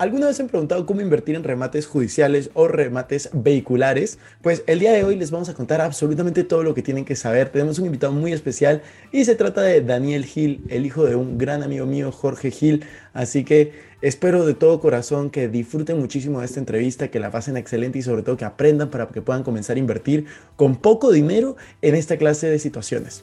¿Alguna vez han preguntado cómo invertir en remates judiciales o remates vehiculares? Pues el día de hoy les vamos a contar absolutamente todo lo que tienen que saber. Tenemos un invitado muy especial y se trata de Daniel Gil, el hijo de un gran amigo mío, Jorge Gil. Así que espero de todo corazón que disfruten muchísimo de esta entrevista, que la pasen excelente y sobre todo que aprendan para que puedan comenzar a invertir con poco dinero en esta clase de situaciones.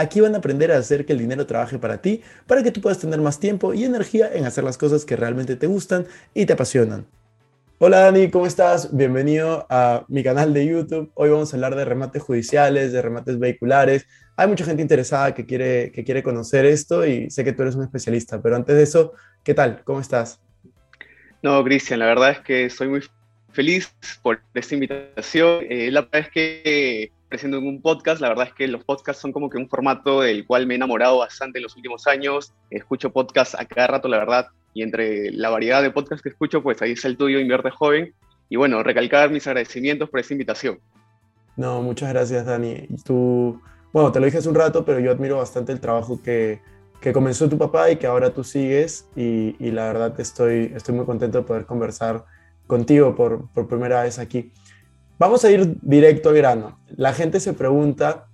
Aquí van a aprender a hacer que el dinero trabaje para ti, para que tú puedas tener más tiempo y energía en hacer las cosas que realmente te gustan y te apasionan. Hola Dani, ¿cómo estás? Bienvenido a mi canal de YouTube. Hoy vamos a hablar de remates judiciales, de remates vehiculares. Hay mucha gente interesada que quiere, que quiere conocer esto y sé que tú eres un especialista, pero antes de eso, ¿qué tal? ¿Cómo estás? No, Cristian, la verdad es que estoy muy feliz por esta invitación. Eh, la verdad es que presento en un podcast. La verdad es que los podcasts son como que un formato del cual me he enamorado bastante en los últimos años. Escucho podcasts a cada rato, la verdad, y entre la variedad de podcasts que escucho, pues ahí está el tuyo, Invierte Joven. Y bueno, recalcar mis agradecimientos por esta invitación. No, muchas gracias, Dani. Tú, bueno, te lo dije hace un rato, pero yo admiro bastante el trabajo que, que comenzó tu papá y que ahora tú sigues. Y, y, la verdad estoy, estoy muy contento de poder conversar contigo por, por primera vez aquí. Vamos a ir directo al grano. La gente se pregunta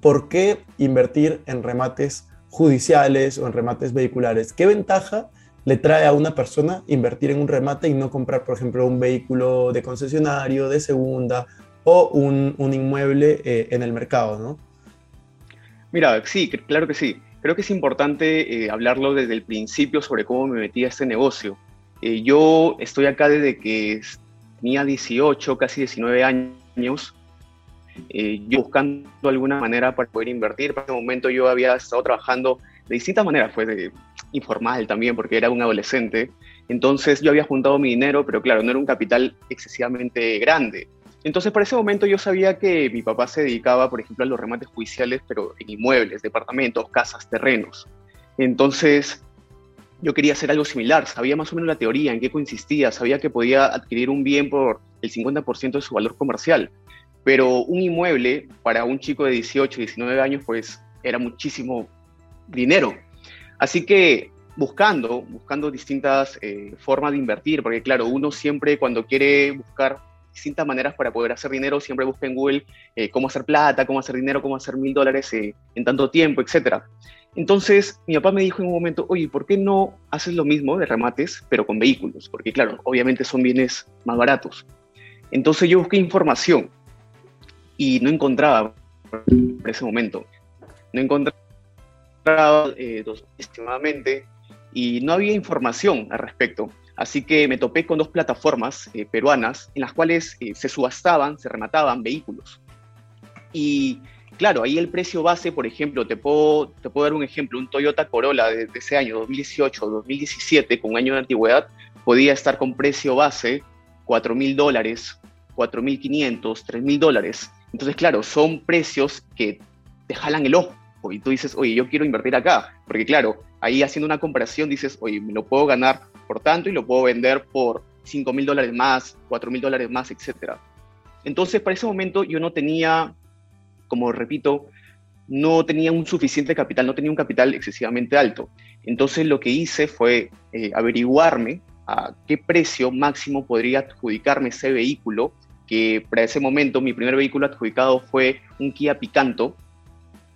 por qué invertir en remates judiciales o en remates vehiculares. ¿Qué ventaja le trae a una persona invertir en un remate y no comprar, por ejemplo, un vehículo de concesionario, de segunda o un, inmueble eh, en el mercado, ¿no? Mira, sí, claro que sí. Creo que es importante eh, hablarlo desde el principio sobre cómo me metí a este negocio. Eh, yo estoy acá desde que tenía 18, casi 19 años, eh, yo buscando alguna manera para poder invertir. Para ese momento yo había estado trabajando de distintas maneras, fue de, informal también, porque era un adolescente. Entonces yo había juntado mi dinero, pero claro, no era un capital excesivamente grande. Entonces, para ese momento yo sabía que mi papá se dedicaba, por ejemplo, a los remates judiciales, pero en inmuebles, departamentos, casas, terrenos. Entonces, yo quería hacer algo similar, sabía más o menos la teoría, en qué consistía, sabía que podía adquirir un bien por el 50% de su valor comercial, pero un inmueble para un chico de 18, 19 años, pues era muchísimo dinero. Así que buscando, buscando distintas eh, formas de invertir, porque claro, uno siempre cuando quiere buscar distintas maneras para poder hacer dinero, siempre busca en Google eh, cómo hacer plata, cómo hacer dinero, cómo hacer mil dólares eh, en tanto tiempo, etc. Entonces, mi papá me dijo en un momento, oye, ¿por qué no haces lo mismo de remates, pero con vehículos? Porque, claro, obviamente son bienes más baratos. Entonces yo busqué información y no encontraba en ese momento. No encontraba eh, estimadamente y no había información al respecto. Así que me topé con dos plataformas eh, peruanas en las cuales eh, se subastaban, se remataban vehículos. Y Claro, ahí el precio base, por ejemplo, te puedo, te puedo dar un ejemplo, un Toyota Corolla de, ese año, 2018 o 2017, con un año de antigüedad, podía estar con precio base 4 mil dólares, 4 mil 500, 3 mil dólares. Entonces, claro, son precios que te jalan el ojo y tú dices, oye, yo quiero invertir acá, porque claro, ahí haciendo una comparación dices, oye, me lo puedo ganar por tanto y lo puedo vender por 5 mil dólares más, 4 mil dólares más, etc. Entonces, para ese momento yo no tenía como repito, no tenía un suficiente capital, no tenía un capital excesivamente alto. Entonces lo que hice fue eh, averiguarme a qué precio máximo podría adjudicarme ese vehículo, que para ese momento mi primer vehículo adjudicado fue un Kia Picanto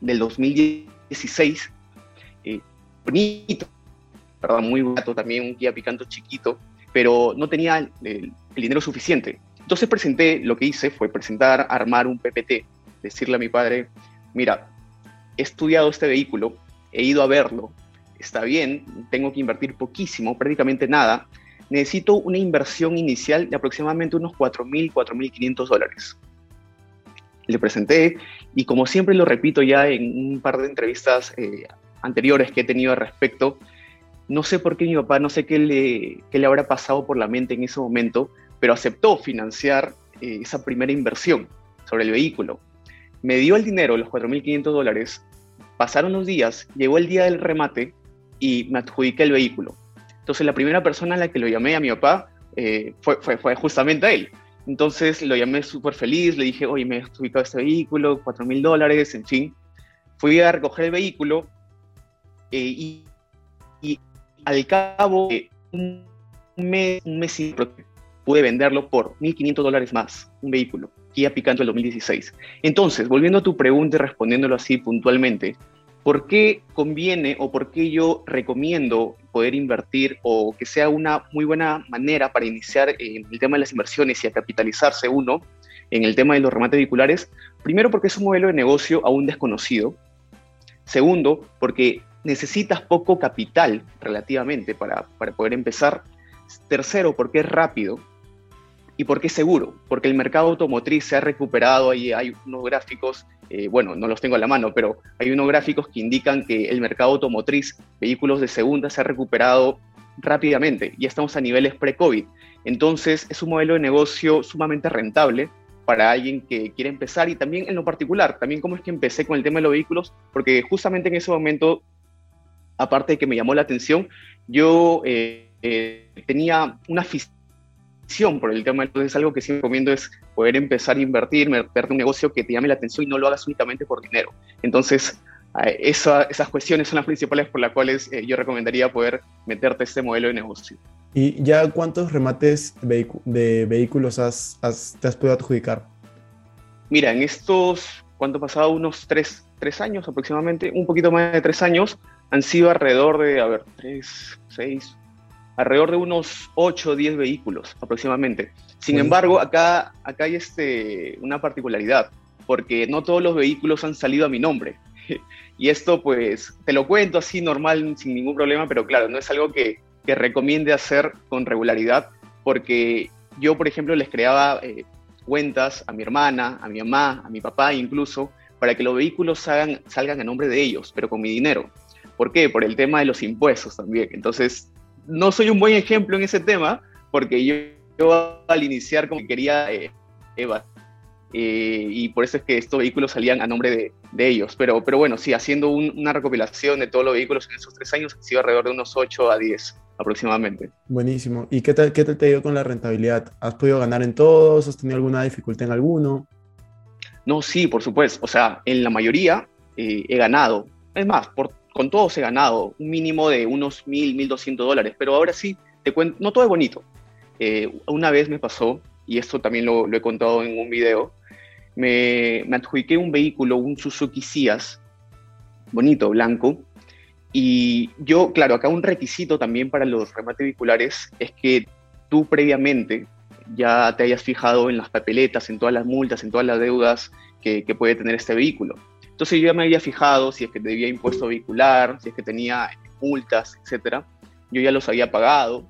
del 2016, eh, bonito, ¿verdad? muy barato también, un Kia Picanto chiquito, pero no tenía el dinero suficiente. Entonces presenté, lo que hice fue presentar, armar un PPT, decirle a mi padre, mira, he estudiado este vehículo, he ido a verlo, está bien, tengo que invertir poquísimo, prácticamente nada, necesito una inversión inicial de aproximadamente unos 4.000, 4.500 dólares. Le presenté y como siempre lo repito ya en un par de entrevistas eh, anteriores que he tenido al respecto, no sé por qué mi papá, no sé qué le, qué le habrá pasado por la mente en ese momento, pero aceptó financiar eh, esa primera inversión sobre el vehículo. Me dio el dinero, los 4.500 dólares, pasaron los días, llegó el día del remate y me adjudiqué el vehículo. Entonces la primera persona a la que lo llamé a mi papá eh, fue, justamente a él. Entonces lo llamé súper feliz, le dije, oye, me he adjudicado este vehículo, 4.000 dólares, en fin. Fui a recoger el vehículo eh, y, y al cabo de un mes, un mes y pude venderlo por 1.500 dólares más, un vehículo, Kia Picanto del 2016. Entonces, volviendo a tu pregunta y respondiéndolo así puntualmente, ¿por qué conviene o por qué yo recomiendo poder invertir o que sea una muy buena manera para iniciar en el tema de las inversiones y a capitalizarse uno en el tema de los remates vehiculares? Primero, porque es un modelo de negocio aún desconocido. Segundo, porque necesitas poco capital relativamente para, para poder empezar. Tercero, porque es rápido. ¿Y por qué seguro? Porque el mercado automotriz se ha recuperado, ahí hay unos gráficos, eh, bueno, no los tengo a la mano, pero hay unos gráficos que indican que el mercado automotriz, vehículos de segunda, se ha recuperado rápidamente. Ya estamos a niveles pre-COVID. Entonces, es un modelo de negocio sumamente rentable para alguien que quiere empezar y también en lo particular, también cómo es que empecé con el tema de los vehículos, porque justamente en ese momento aparte de que me llamó la atención, yo eh, eh, tenía una afición por el tema, entonces algo que siempre recomiendo es poder empezar a invertir, meterte un negocio que te llame la atención y no lo hagas únicamente por dinero. Entonces, esa, esas cuestiones son las principales por las cuales eh, yo recomendaría poder meterte este modelo de negocio. ¿Y ya cuántos remates de vehículos has, te has podido adjudicar? Mira, en estos, ¿cuánto ha pasado? Unos tres, tres años aproximadamente, un poquito más de tres años, han sido alrededor de, a ver, tres, seis, alrededor de unos 8 o 10 vehículos aproximadamente. Sin embargo, acá, acá hay este, una particularidad, porque no todos los vehículos han salido a mi nombre. y esto pues te lo cuento así normal, sin ningún problema, pero claro, no es algo que, que recomiende hacer con regularidad, porque yo, por ejemplo, les creaba eh, cuentas a mi hermana, a mi mamá, a mi papá incluso, para que los vehículos salgan, salgan a nombre de ellos, pero con mi dinero. ¿Por qué? Por el tema de los impuestos también. Entonces, no soy un buen ejemplo en ese tema, porque yo, al iniciar como que quería eh, EVA, eh, y por eso es que estos vehículos salían a nombre de, de ellos. Pero, pero bueno, sí, haciendo una recopilación de todos los vehículos en esos tres años, ha sido alrededor de unos 8 a 10 aproximadamente. Buenísimo. ¿Y qué tal, qué tal te ha ido con la rentabilidad? ¿Has podido ganar en todos? ¿Has tenido alguna dificultad en alguno? No, sí, por supuesto. O sea, en la mayoría eh, he ganado. Es más, por con todos he ganado un mínimo de unos mil, mil doscientos dólares, pero ahora sí, te cuento, no todo es bonito. Eh, una vez me pasó, y esto también lo, he contado en un video, me, me, adjudiqué un vehículo, un Suzuki Cias, bonito, blanco, y yo, claro, acá un requisito también para los remates vehiculares es que tú previamente ya te hayas fijado en las papeletas, en todas las multas, en todas las deudas que puede tener este vehículo. Entonces yo ya me había fijado si es que debía impuesto vehicular, si es que tenía multas, etcétera. Yo ya los había pagado.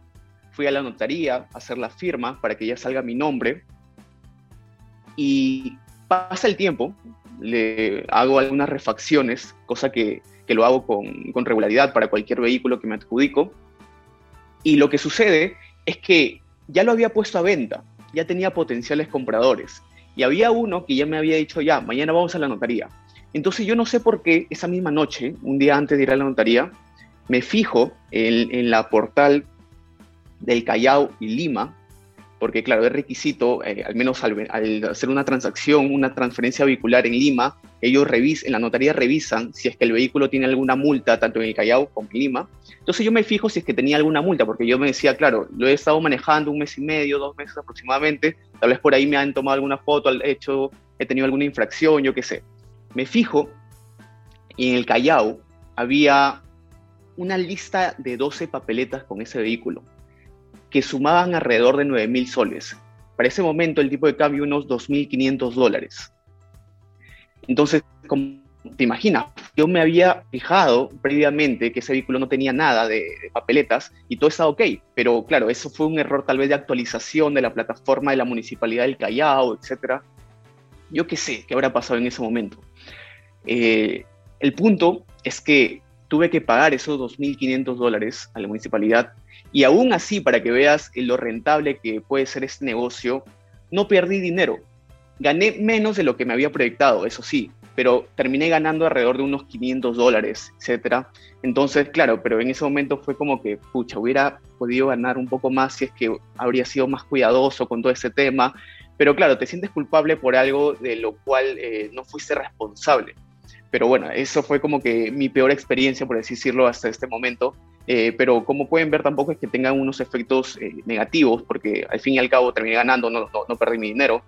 Fui a la notaría a hacer la firma para que ya salga mi nombre. Y pasa el tiempo, le hago algunas refacciones, cosa que, que lo hago con, con regularidad para cualquier vehículo que me adjudico. Y lo que sucede es que ya lo había puesto a venta, ya tenía potenciales compradores. Y había uno que ya me había dicho, ya, mañana vamos a la notaría. Entonces yo no sé por qué esa misma noche, un día antes de ir a la notaría, me fijo en, la portal del Callao y Lima, porque claro, es requisito, eh, al menos al, hacer una transacción, una transferencia vehicular en Lima, ellos revisan, en la notaría revisan si es que el vehículo tiene alguna multa, tanto en el Callao como en Lima. Entonces yo me fijo si es que tenía alguna multa, porque yo me decía, claro, lo he estado manejando un mes y medio, dos meses aproximadamente, tal vez por ahí me han tomado alguna foto, hecho, he tenido alguna infracción, yo qué sé me fijo en el Callao había una lista de 12 papeletas con ese vehículo que sumaban alrededor de 9 mil soles. Para ese momento el tipo de cambio unos 2.500 dólares. Entonces, como te imaginas, yo me había fijado previamente que ese vehículo no tenía nada de, de, papeletas y todo estaba ok, pero claro, eso fue un error tal vez de actualización de la plataforma de la Municipalidad del Callao, etc. Yo qué sé qué habrá pasado en ese momento. Eh, el punto es que tuve que pagar esos 2.500 dólares a la municipalidad y aún así, para que veas lo rentable que puede ser este negocio, no perdí dinero. Gané menos de lo que me había proyectado, eso sí, pero terminé ganando alrededor de unos 500 dólares, etc. Entonces, claro, pero en ese momento fue como que, pucha, hubiera podido ganar un poco más si es que habría sido más cuidadoso con todo ese tema. Pero claro, te sientes culpable por algo de lo cual eh, no fuiste responsable. Pero bueno, eso fue como que mi peor experiencia, por así decirlo, hasta este momento. Eh, pero como pueden ver, tampoco es que tengan unos efectos eh, negativos, porque al fin y al cabo terminé ganando, no, no, perdí mi dinero.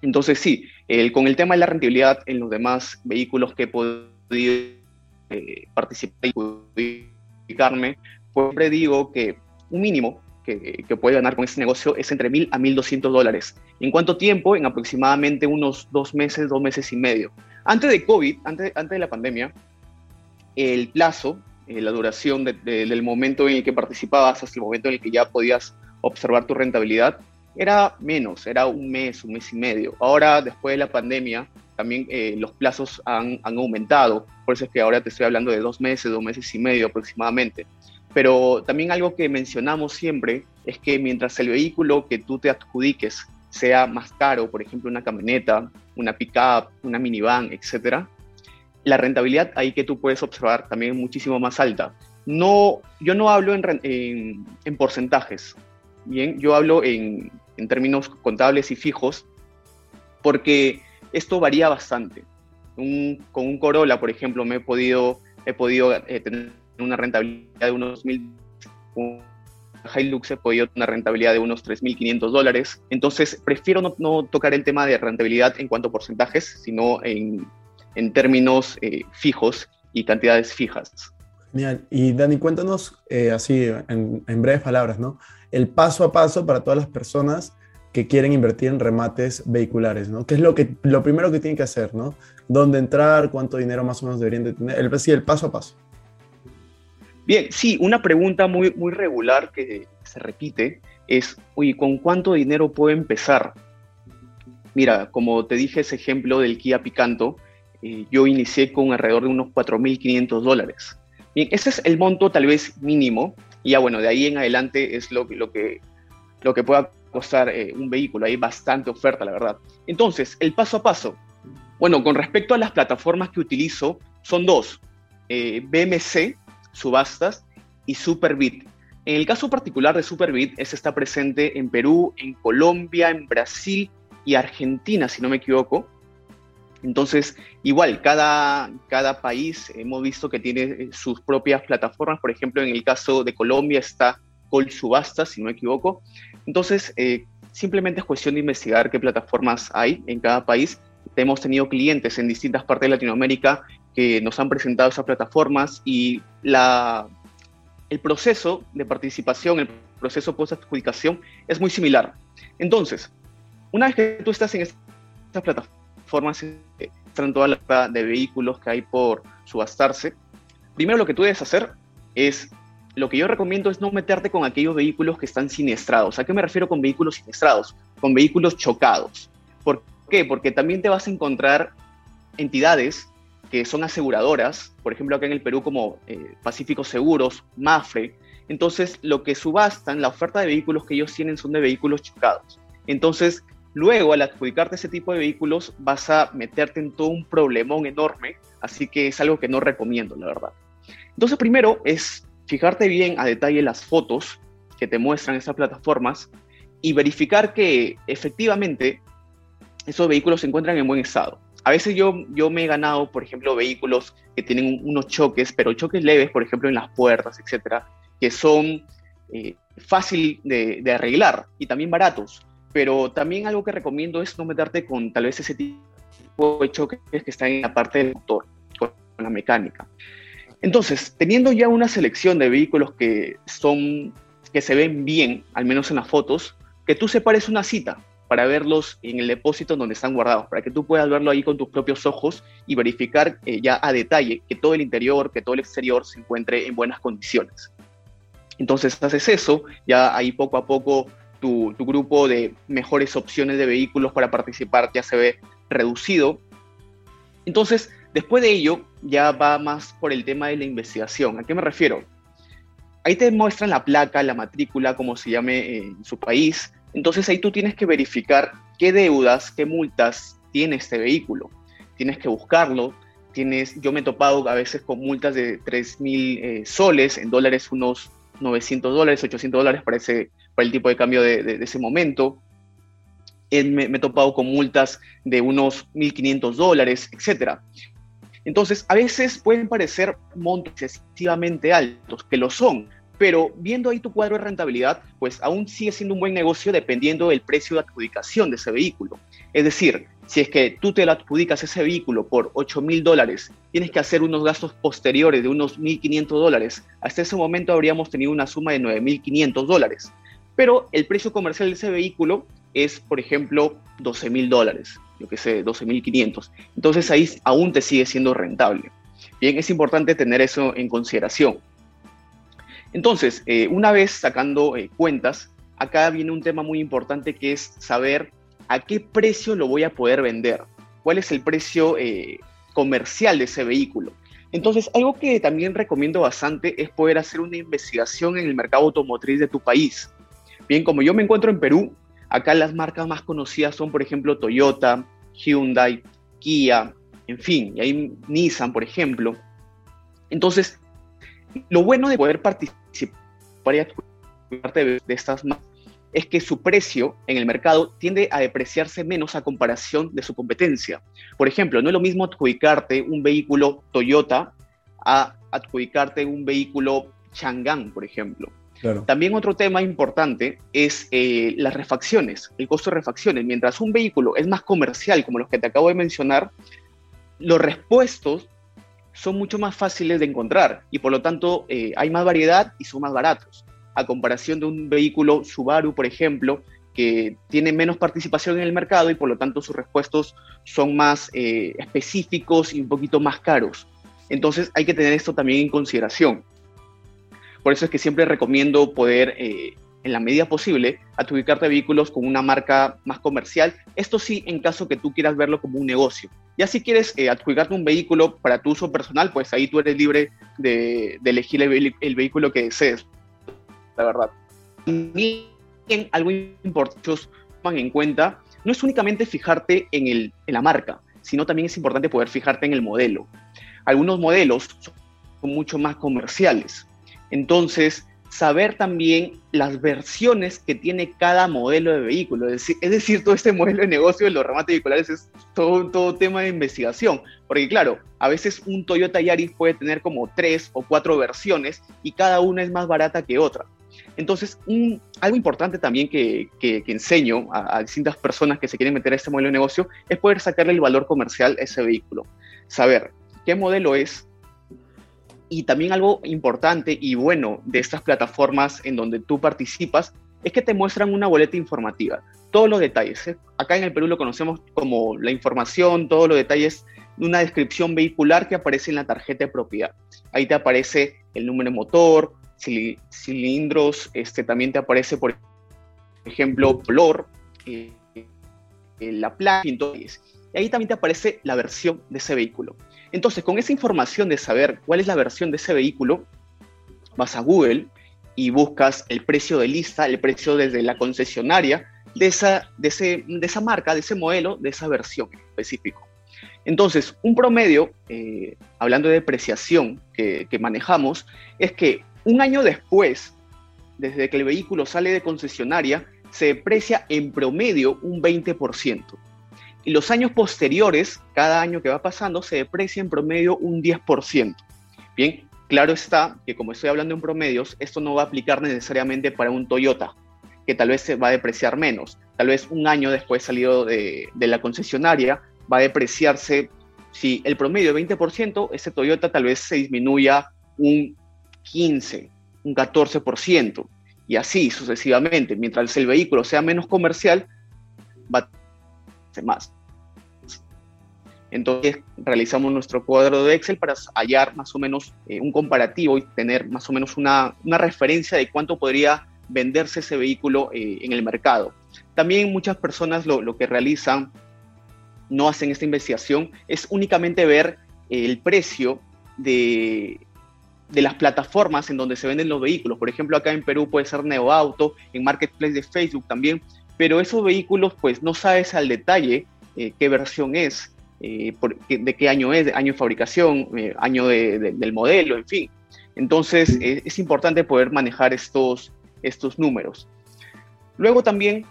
Entonces sí, con el tema de la rentabilidad en los demás vehículos que he podido eh, participar y publicarme, siempre digo que un mínimo que, que, puede ganar con este negocio es entre 1.000 a 1.200 dólares. ¿En cuánto tiempo? En aproximadamente unos dos meses, dos meses y medio. Antes de COVID, antes, antes de la pandemia, el plazo eh, la duración del momento en el que participabas hasta el momento en el que ya podías observar tu rentabilidad, era menos, era un mes, un mes y medio. Ahora, después de la pandemia, también eh, los plazos han, han, aumentado. Por eso es que ahora te estoy hablando de dos meses, dos meses y medio aproximadamente. Pero también algo que mencionamos siempre es que mientras el vehículo que tú te adjudiques sea más caro, por ejemplo, una camioneta, una pickup, una minivan, etcétera, la rentabilidad ahí que tú puedes observar también es muchísimo más alta. No, yo no hablo en, en, porcentajes, bien, yo hablo en, términos contables y fijos, porque esto varía bastante. con un Corolla, por ejemplo, me he podido, he podido eh, tener una rentabilidad de unos mil, Hilux he podido una rentabilidad de unos 3.500 dólares. Entonces, prefiero no, no tocar el tema de rentabilidad en cuanto a porcentajes, sino en en términos eh, fijos y cantidades fijas. Genial. Y Dani, cuéntanos eh, así en, breves palabras, ¿no? El paso a paso para todas las personas que quieren invertir en remates vehiculares, ¿no? ¿Qué es lo, que, lo primero que tienen que hacer, ¿no? ¿Dónde entrar? ¿Cuánto dinero más o menos deberían de tener? El, sí, el paso a paso. Bien, sí, una pregunta muy, muy regular que se repite es, oye, ¿con cuánto dinero puedo empezar? Mira, como te dije ese ejemplo del Kia Picanto, eh, yo inicié con alrededor de unos 4.500 dólares. Bien, ese es el monto tal vez mínimo, y ya bueno, de ahí en adelante es lo, lo, que, lo que pueda costar eh, un vehículo, hay bastante oferta, la verdad. Entonces, el paso a paso. Bueno, con respecto a las plataformas que utilizo, son dos, eh, BMC, subastas, y Superbit. En el caso particular de Superbit, ese está presente en Perú, en Colombia, en Brasil y Argentina, si no me equivoco. Entonces, igual, cada, cada país hemos visto que tiene eh, sus propias plataformas. Por ejemplo, en el caso de Colombia está Col Subasta, si no me equivoco. Entonces, eh, simplemente es cuestión de investigar qué plataformas hay en cada país. Hemos tenido clientes en distintas partes de Latinoamérica que nos han presentado esas plataformas y la, el proceso de participación, el proceso post-adjudicación es muy similar. Entonces, una vez que tú estás en estas plataformas, formas están todas las de vehículos que hay por subastarse. Primero lo que tú debes hacer es, lo que yo recomiendo es no meterte con aquellos vehículos que están siniestrados. ¿A qué me refiero con vehículos siniestrados? Con vehículos chocados. ¿Por qué? Porque también te vas a encontrar entidades que son aseguradoras, por ejemplo acá en el Perú como eh, Pacífico Seguros, Mafre. Entonces lo que subastan, la oferta de vehículos que ellos tienen son de vehículos chocados. Entonces Luego, al adjudicarte ese tipo de vehículos, vas a meterte en todo un problemón enorme, así que es algo que no recomiendo, la verdad. Entonces, primero es fijarte bien a detalle las fotos que te muestran esas plataformas y verificar que efectivamente esos vehículos se encuentran en buen estado. A veces yo, yo me he ganado, por ejemplo, vehículos que tienen unos choques, pero choques leves, por ejemplo, en las puertas, etcétera, que son eh, fácil de, de arreglar y también baratos pero también algo que recomiendo es no meterte con tal vez ese tipo de choques que está en la parte del motor, con la mecánica. Entonces, teniendo ya una selección de vehículos que son que se ven bien, al menos en las fotos, que tú separes una cita para verlos en el depósito donde están guardados, para que tú puedas verlo ahí con tus propios ojos y verificar eh, ya a detalle que todo el interior, que todo el exterior se encuentre en buenas condiciones. Entonces haces eso, ya ahí poco a poco tu, grupo de mejores opciones de vehículos para participar ya se ve reducido. Entonces, Después de ello, ya va más por el tema de la investigación. ¿A qué me refiero? Ahí te muestran la placa, la matrícula, como se llame en su país. Entonces ahí tú tienes que verificar qué deudas, qué multas tiene este vehículo. Tienes que buscarlo. Tienes, yo me he topado a veces con multas de 3 mil eh, soles, en dólares unos 900 dólares, 800 dólares para, ese, para el tipo de cambio de, ese momento. Me, me, he topado con multas de unos 1.500 dólares, etc. Entonces, a veces pueden parecer montos excesivamente altos, que lo son, pero viendo ahí tu cuadro de rentabilidad, pues aún sigue siendo un buen negocio dependiendo del precio de adjudicación de ese vehículo. Es decir, si es que tú te lo adjudicas ese vehículo por 8 mil dólares, tienes que hacer unos gastos posteriores de unos 1.500 dólares. Hasta ese momento habríamos tenido una suma de 9.500 dólares. Pero el precio comercial de ese vehículo es, por ejemplo, 12 mil dólares yo que sé, 12.500. Entonces ahí aún te sigue siendo rentable. Bien, es importante tener eso en consideración. Entonces, eh, una vez sacando eh, cuentas, acá viene un tema muy importante que es saber a qué precio lo voy a poder vender, cuál es el precio eh, comercial de ese vehículo. Entonces, algo que también recomiendo bastante es poder hacer una investigación en el mercado automotriz de tu país. Bien, como yo me encuentro en Perú, Acá las marcas más conocidas son, por ejemplo, Toyota, Hyundai, Kia, en fin, y hay Nissan, por ejemplo. Entonces, lo bueno de poder participar parte de estas marcas es que su precio en el mercado tiende a depreciarse menos a comparación de su competencia. Por ejemplo, no es lo mismo adjudicarte un vehículo Toyota a adjudicarte un vehículo Chang'an, por ejemplo. También otro tema importante es eh, las refacciones, el costo de refacciones. Mientras un vehículo es más comercial, como los que te acabo de mencionar, los repuestos son mucho más fáciles de encontrar y por lo tanto eh, hay más variedad y son más baratos. A comparación de un vehículo Subaru, por ejemplo, que tiene menos participación en el mercado y por lo tanto sus repuestos son más eh, específicos y un poquito más caros. Entonces hay que tener esto también en consideración. Por eso es que siempre recomiendo poder, eh, en la medida posible, adjudicarte vehículos con una marca más comercial. Esto sí, en caso que tú quieras verlo como un negocio. Ya si quieres eh, adjudicarte un vehículo para tu uso personal, pues ahí tú eres libre de, elegir el, vehículo que desees, la verdad. También algo importante toman en cuenta no es únicamente fijarte en, el, en la marca, sino también es importante poder fijarte en el modelo. Algunos modelos son mucho más comerciales, entonces, saber también las versiones que tiene cada modelo de vehículo. Es decir, todo este modelo de negocio de los remates vehiculares es todo, todo tema de investigación. Porque claro, a veces un Toyota Yaris puede tener como tres o cuatro versiones y cada una es más barata que otra. Entonces, algo importante también que, enseño a, a, distintas personas que se quieren meter a este modelo de negocio es poder sacarle el valor comercial a ese vehículo. Saber qué modelo es, y también algo importante y bueno de estas plataformas en donde tú participas es que te muestran una boleta informativa, todos los detalles. ¿eh? Acá en el Perú lo conocemos como la información, todos los detalles de una descripción vehicular que aparece en la tarjeta de propiedad. Ahí te aparece el número de motor, cilindros, este, también te aparece, por ejemplo, color, eh, eh, la placa, y ahí también te aparece la versión de ese vehículo. Entonces, con esa información de saber cuál es la versión de ese vehículo, vas a Google y buscas el precio de lista, el precio desde la concesionaria de esa, de, esa marca, de ese modelo, de esa versión específico. Entonces, un promedio, eh, hablando de depreciación que, que manejamos, es que un año después, desde que el vehículo sale de concesionaria, se deprecia en promedio un 20%. Y los años posteriores, cada año que va pasando, se deprecia en promedio un 10%. Bien, claro está que como estoy hablando en promedios, esto no va a aplicar necesariamente para un Toyota, que tal vez se va a depreciar menos. Tal vez un año después salido de, de la concesionaria, va a depreciarse, si el promedio es 20%, ese Toyota tal vez se disminuya un 15, un 14%, y así sucesivamente. Mientras el vehículo sea menos comercial, va a más. Entonces realizamos nuestro cuadro de Excel para hallar más o menos eh, un comparativo y tener más o menos una, referencia de cuánto podría venderse ese vehículo eh, en el mercado. También muchas personas lo, que realizan, no hacen esta investigación, es únicamente ver el precio de, de las plataformas en donde se venden los vehículos. Por ejemplo, acá en Perú puede ser Neoauto, en Marketplace de Facebook también, pero esos vehículos pues no sabes al detalle eh, qué versión es, eh, de qué año es, año de fabricación, eh, año del modelo, en fin. Entonces es importante poder manejar estos, estos números. Luego también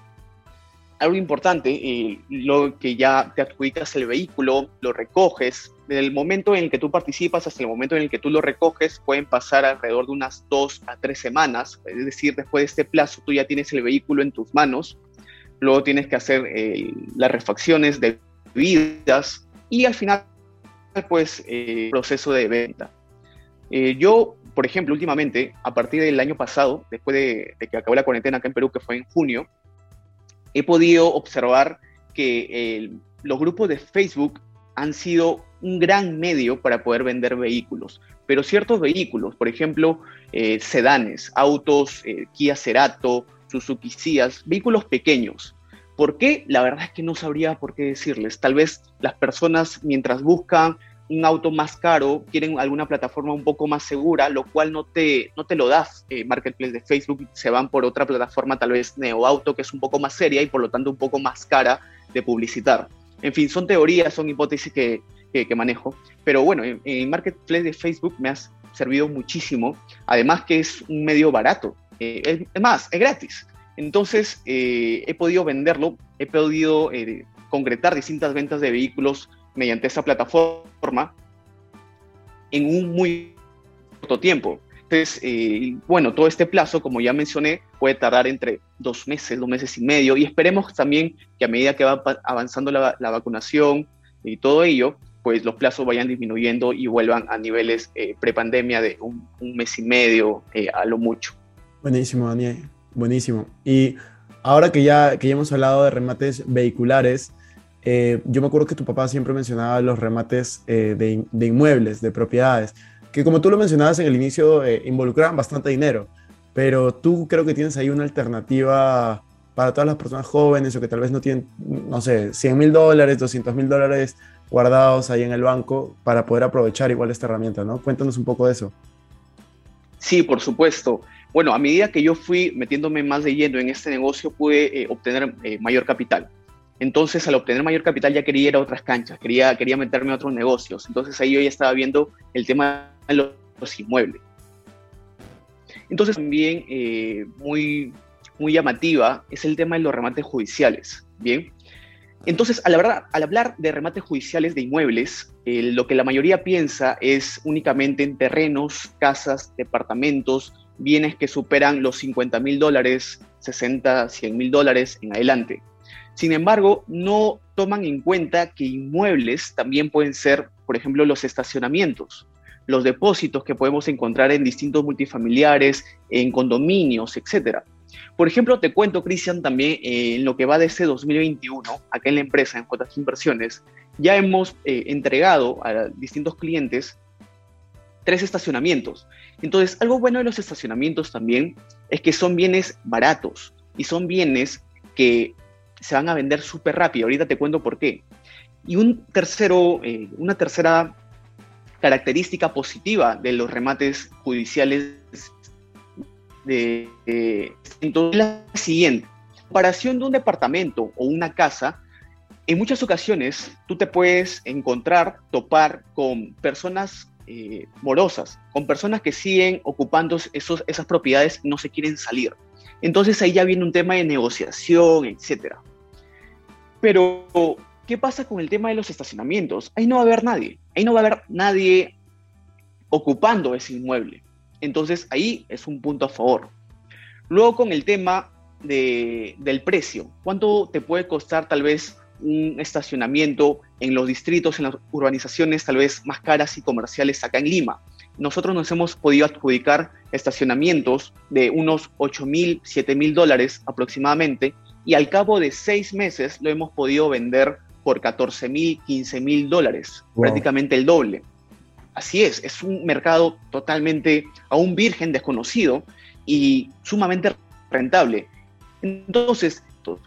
algo importante, lo que ya te adjudicas el vehículo, lo recoges, desde el momento en el que tú participas hasta el momento en el que tú lo recoges, pueden pasar alrededor de unas dos a tres semanas, es decir, después de este plazo tú ya tienes el vehículo en tus manos, luego tienes que hacer eh, las refacciones debidas y al final, pues, eh, proceso de venta. yo, por ejemplo, últimamente, a partir del año pasado, después de, de que acabó la cuarentena acá en Perú, que fue en junio, he podido observar que eh, los grupos de Facebook han sido un gran medio para poder vender vehículos, pero ciertos vehículos, por ejemplo, eh, sedanes, autos eh, Kia Cerato, Suzuki vehículos pequeños. ¿Por qué? La verdad es que no sabría por qué decirles. Tal vez las personas mientras buscan un auto más caro, quieren alguna plataforma un poco más segura, lo cual no te, no te lo das eh, Marketplace de Facebook, se van por otra plataforma, tal vez Neo Auto, que es un poco más seria y por lo tanto un poco más cara de publicitar. En fin, son teorías, son hipótesis que, que, manejo, pero bueno, en, Marketplace de Facebook me ha servido muchísimo, además que es un medio barato, eh, es, más, es gratis. Entonces, eh, he podido venderlo, he podido concretar distintas ventas de vehículos mediante esa plataforma en un muy corto tiempo. Entonces, eh, bueno, todo este plazo, como ya mencioné, puede tardar entre dos meses, dos meses y medio, y esperemos también que a medida que va avanzando la, vacunación y todo ello, pues los plazos vayan disminuyendo y vuelvan a niveles eh, prepandemia de un, mes y medio eh, a lo mucho. Buenísimo, Daniel, buenísimo. Y ahora que ya, que ya hemos hablado de remates vehiculares, eh, yo me acuerdo que tu papá siempre mencionaba los remates eh, de, inmuebles, de propiedades, que como tú lo mencionabas en el inicio, eh, involucraban bastante dinero, pero tú creo que tienes ahí una alternativa para todas las personas jóvenes o que tal vez no tienen, no sé, 100 mil dólares, 200 mil dólares guardados ahí en el banco para poder aprovechar igual esta herramienta, ¿no? Cuéntanos un poco de eso. Sí, por supuesto. Bueno, a medida que yo fui metiéndome más de lleno en este negocio, pude obtener mayor capital. Entonces, al obtener mayor capital, ya quería ir a otras canchas, quería, quería meterme a otros negocios. Entonces, ahí yo ya estaba viendo el tema de los, inmuebles. Entonces, también eh, muy, muy llamativa es el tema de los remates judiciales. Bien. Entonces, al hablar, al hablar de remates judiciales de inmuebles, eh, lo que la mayoría piensa es únicamente en terrenos, casas, departamentos, bienes que superan los 50 mil dólares, 60, 100 mil dólares en adelante. Sin embargo, no toman en cuenta que inmuebles también pueden ser, por ejemplo, los estacionamientos, los depósitos que podemos encontrar en distintos multifamiliares, en condominios, etc. Por ejemplo, te cuento, Cristian, también eh, en lo que va de ese 2021, acá en la empresa, en J Inversiones, ya hemos eh, entregado a distintos clientes tres estacionamientos. Entonces, algo bueno de los estacionamientos también es que son bienes baratos y son bienes que se van a vender súper rápido. Ahorita te cuento por qué. Y un tercero, eh, una tercera característica positiva de los remates judiciales de, es la siguiente. En comparación de un departamento o una casa, en muchas ocasiones tú te puedes encontrar, topar con personas eh, morosas, con personas que siguen ocupando esos, esas propiedades y no se quieren salir. Entonces ahí ya viene un tema de negociación, etcétera. Pero, ¿qué pasa con el tema de los estacionamientos? Ahí no va a haber nadie, ahí no va a haber nadie ocupando ese inmueble. Entonces, ahí es un punto a favor. Luego, con el tema del precio, ¿cuánto te puede costar tal vez un estacionamiento en los distritos, en las urbanizaciones tal vez más caras y comerciales acá en Lima? Nosotros nos hemos podido adjudicar estacionamientos de unos 8 mil, 7 mil dólares aproximadamente y al cabo de seis meses lo hemos podido vender por 14 mil, 15 mil dólares, prácticamente el doble. Así es, es un mercado totalmente aún virgen, desconocido y sumamente rentable. Entonces,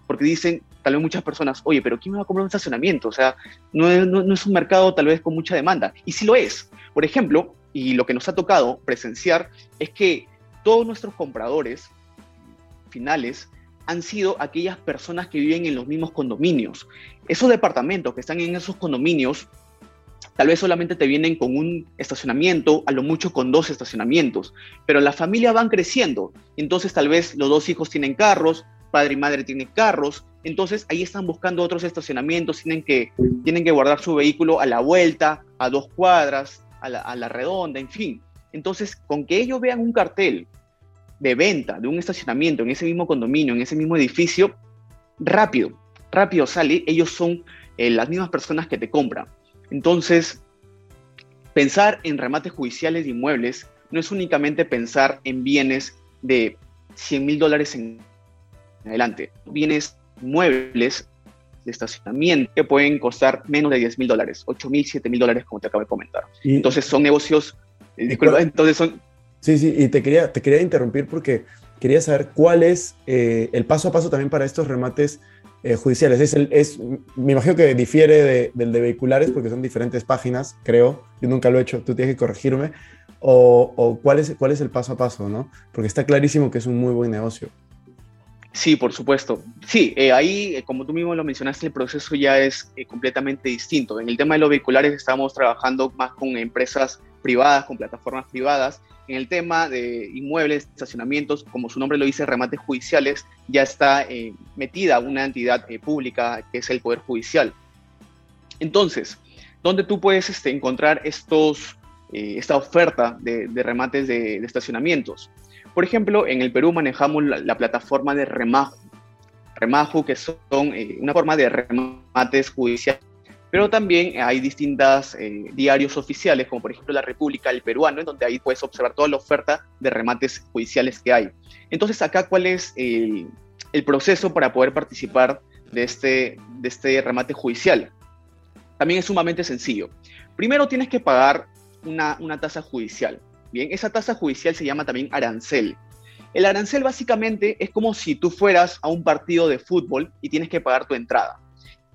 porque dicen, tal vez muchas personas, oye, pero ¿quién me va a comprar un estacionamiento? O sea, no es, no, es un mercado tal vez con mucha demanda. Y sí lo es. Por ejemplo, y lo que nos ha tocado presenciar es que todos nuestros compradores finales han sido aquellas personas que viven en los mismos condominios. Esos departamentos que están en esos condominios tal vez solamente te vienen con un estacionamiento, a lo mucho con dos estacionamientos, pero la familia van creciendo, entonces tal vez los dos hijos tienen carros, padre y madre tienen carros, entonces ahí están buscando otros estacionamientos, tienen que, tienen que guardar su vehículo a la vuelta, a dos cuadras, a la, redonda, en fin. Entonces, con que ellos vean un cartel de venta de un estacionamiento en ese mismo condominio, en ese mismo edificio, rápido, rápido sale, ellos son eh, las mismas personas que te compran. Entonces, pensar en remates judiciales de inmuebles no es únicamente pensar en bienes de 100 mil dólares en adelante, bienes muebles de estacionamiento que pueden costar menos de 10 mil dólares, 8 mil, 7 mil dólares, como te acabo de comentar. entonces son negocios, entonces son... Sí, sí, y te quería, te quería interrumpir porque quería saber cuál es eh, el paso a paso también para estos remates eh, judiciales. Es el, es, me imagino que difiere del de vehiculares porque son diferentes páginas, creo. Yo nunca lo he hecho, tú tienes que corregirme. O, o cuál, es, cuál es el paso a paso, ¿no? Porque está clarísimo que es un muy buen negocio. Sí, por supuesto. Sí, eh, ahí, eh, como tú mismo lo mencionaste, el proceso ya es completamente distinto. En el tema de los vehiculares estamos trabajando más con empresas privadas, con plataformas privadas, en el tema de inmuebles, estacionamientos, como su nombre lo dice, remates judiciales, ya está eh, metida una entidad eh, pública que es el Poder Judicial. Entonces, ¿dónde tú puedes este, encontrar estos, eh, esta oferta de, remates de, estacionamientos? Por ejemplo, en el Perú manejamos la, la plataforma de Remajo. Remajo, que son una forma de remates judiciales pero también hay distintos eh, diarios oficiales, como por ejemplo La República, El Peruano, en donde ahí puedes observar toda la oferta de remates judiciales que hay. Entonces, acá, ¿cuál es el, proceso para poder participar de este, de este remate judicial? También es sumamente sencillo. Primero tienes que pagar una, una tasa judicial. Bien, esa tasa judicial se llama también arancel. El arancel básicamente es como si tú fueras a un partido de fútbol y tienes que pagar tu entrada.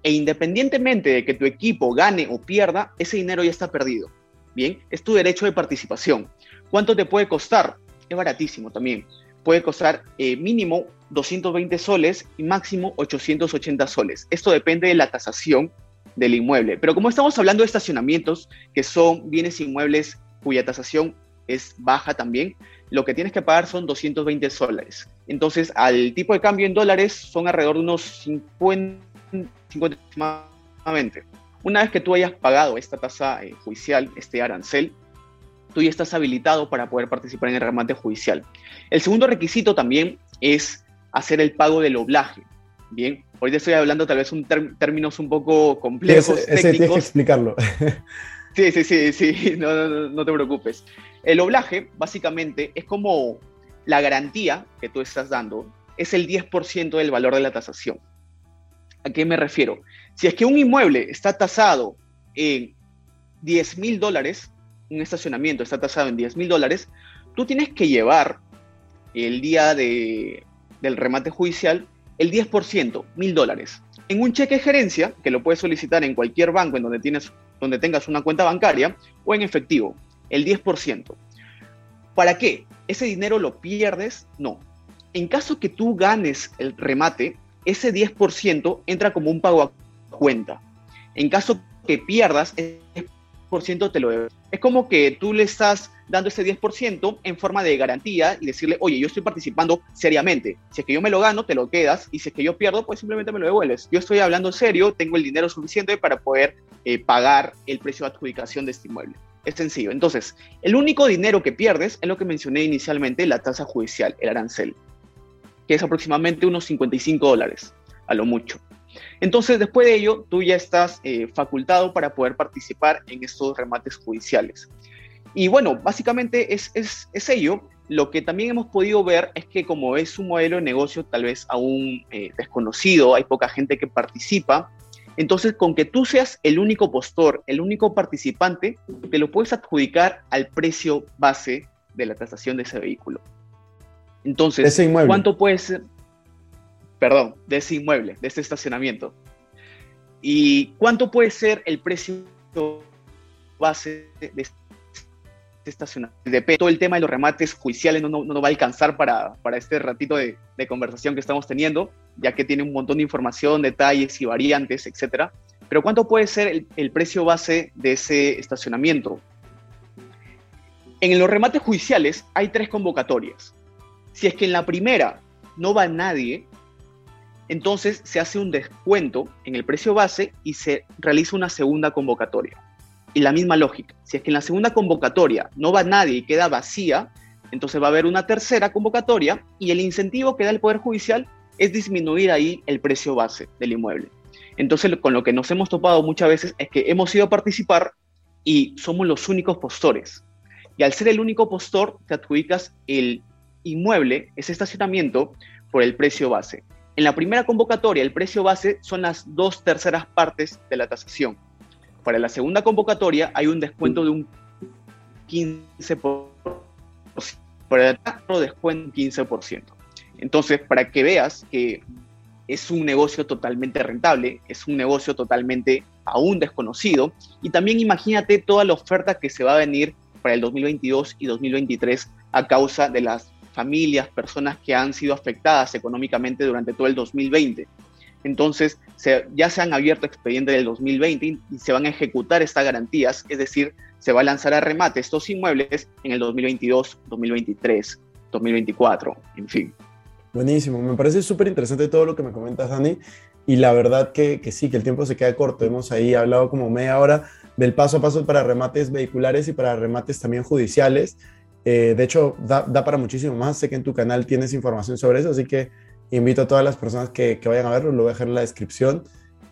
E independientemente de que tu equipo gane o pierda, ese dinero ya está perdido. Bien, es tu derecho de participación. ¿Cuánto te puede costar? Es baratísimo también. Puede costar eh, mínimo 220 soles y máximo 880 soles. Esto depende de la tasación del inmueble. Pero como estamos hablando de estacionamientos, que son bienes inmuebles cuya tasación es baja también, lo que tienes que pagar son 220 soles. Entonces, al tipo de cambio en dólares son alrededor de unos 50 50 Una vez que tú hayas pagado esta tasa eh, judicial, este arancel, tú ya estás habilitado para poder participar en el remate judicial. El segundo requisito también es hacer el pago del oblaje. Bien, ahorita estoy hablando tal vez un términos un poco complejos. Ese, ese tienes que explicarlo. Sí, sí, sí, sí, no, no, no te preocupes. El oblaje básicamente es como la garantía que tú estás dando, es el 10% del valor de la tasación. ¿A qué me refiero? Si es que un inmueble está tasado en 10 mil dólares, un estacionamiento está tasado en 10 mil dólares, tú tienes que llevar el día de, del remate judicial el 10%, mil dólares. En un cheque de gerencia, que lo puedes solicitar en cualquier banco en donde, tienes, donde tengas una cuenta bancaria, o en efectivo, el 10%. ¿Para qué? ¿Ese dinero lo pierdes? No. En caso que tú ganes el remate, ese 10% entra como un pago a cuenta. En caso que pierdas, ese 10% te lo debes. Es como que tú le estás dando ese 10% en forma de garantía y decirle, oye, yo estoy participando seriamente. Si es que yo me lo gano, te lo quedas. Y si es que yo pierdo, pues simplemente me lo devuelves. Yo estoy hablando serio, tengo el dinero suficiente para poder eh, pagar el precio de adjudicación de este inmueble. Es sencillo. Entonces, el único dinero que pierdes es lo que mencioné inicialmente, la tasa judicial, el arancel que es aproximadamente unos 55 dólares, a lo mucho. Entonces, después de ello, tú ya estás eh, facultado para poder participar en estos remates judiciales. Y bueno, básicamente es, es, ello. Lo que también hemos podido ver es que como es un modelo de negocio tal vez aún eh, desconocido, hay poca gente que participa, entonces con que tú seas el único postor, el único participante, te lo puedes adjudicar al precio base de la tasación de ese vehículo. Entonces, ¿cuánto puede ser? perdón, de ese inmueble, de ese estacionamiento. ¿Y cuánto puede ser el precio base de todo el tema de los remates judiciales no, no, va a alcanzar para, para este ratito de, de, conversación que estamos teniendo, ya que tiene un montón de información, detalles y variantes, etcétera. Pero ¿cuánto puede ser el, el precio base de ese estacionamiento? En los remates judiciales hay tres convocatorias. Si es que en la primera no va nadie, entonces se hace un descuento en el precio base y se realiza una segunda convocatoria. Y la misma lógica, si es que en la segunda convocatoria no va nadie y queda vacía, entonces va a haber una tercera convocatoria y el incentivo que da el Poder Judicial es disminuir ahí el precio base del inmueble. Entonces, con lo que nos hemos topado muchas veces es que hemos ido a participar y somos los únicos postores. Y al ser el único postor, te adjudicas el inmueble, ese estacionamiento, por el precio base. En la primera convocatoria, el precio base son las dos terceras partes de la tasación. Para la segunda convocatoria hay un descuento de un 15%. Para el otro descuento 15%. Entonces, para que veas que es un negocio totalmente rentable, es un negocio totalmente aún desconocido, y también imagínate toda la oferta que se va a venir para el 2022 y 2023 a causa de las familias, personas que han sido afectadas económicamente durante todo el 2020. Entonces, ya se han abierto expedientes del 2020 y se van a ejecutar estas garantías, es decir, se va a lanzar a remate estos inmuebles en el 2022, 2023, 2024, en fin. Buenísimo, me parece súper interesante todo lo que me comentas, Dani, y la verdad que, que, sí, que el tiempo se queda corto. Hemos ahí hablado como media hora del paso a paso para remates vehiculares y para remates también judiciales. Eh, de hecho, da, para muchísimo más. Sé que en tu canal tienes información sobre eso, así que invito a todas las personas que, vayan a verlo, lo voy a dejar en la descripción.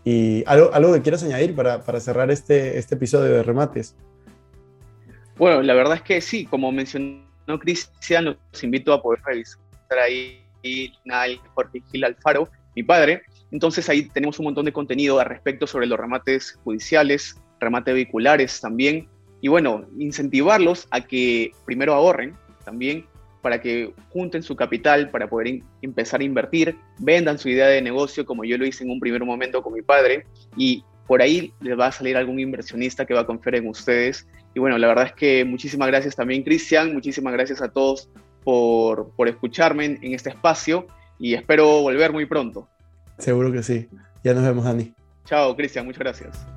¿Y algo, algo que quieras añadir para, cerrar este, este episodio de remates? Bueno, la verdad es que sí, como mencionó Cristian, los invito a poder revisar ahí Jorge Gil Alfaro, mi padre. Entonces ahí tenemos un montón de contenido al respecto sobre los remates judiciales, remates vehiculares también, y bueno, incentivarlos a que primero ahorren también para que junten su capital para poder empezar a invertir, vendan su idea de negocio como yo lo hice en un primer momento con mi padre y por ahí les va a salir algún inversionista que va a confiar en ustedes. Y bueno, la verdad es que muchísimas gracias también Cristian, muchísimas gracias a todos por, por escucharme en, en este espacio y espero volver muy pronto. Seguro que sí. Ya nos vemos, Dani. Chao, Cristian, muchas gracias.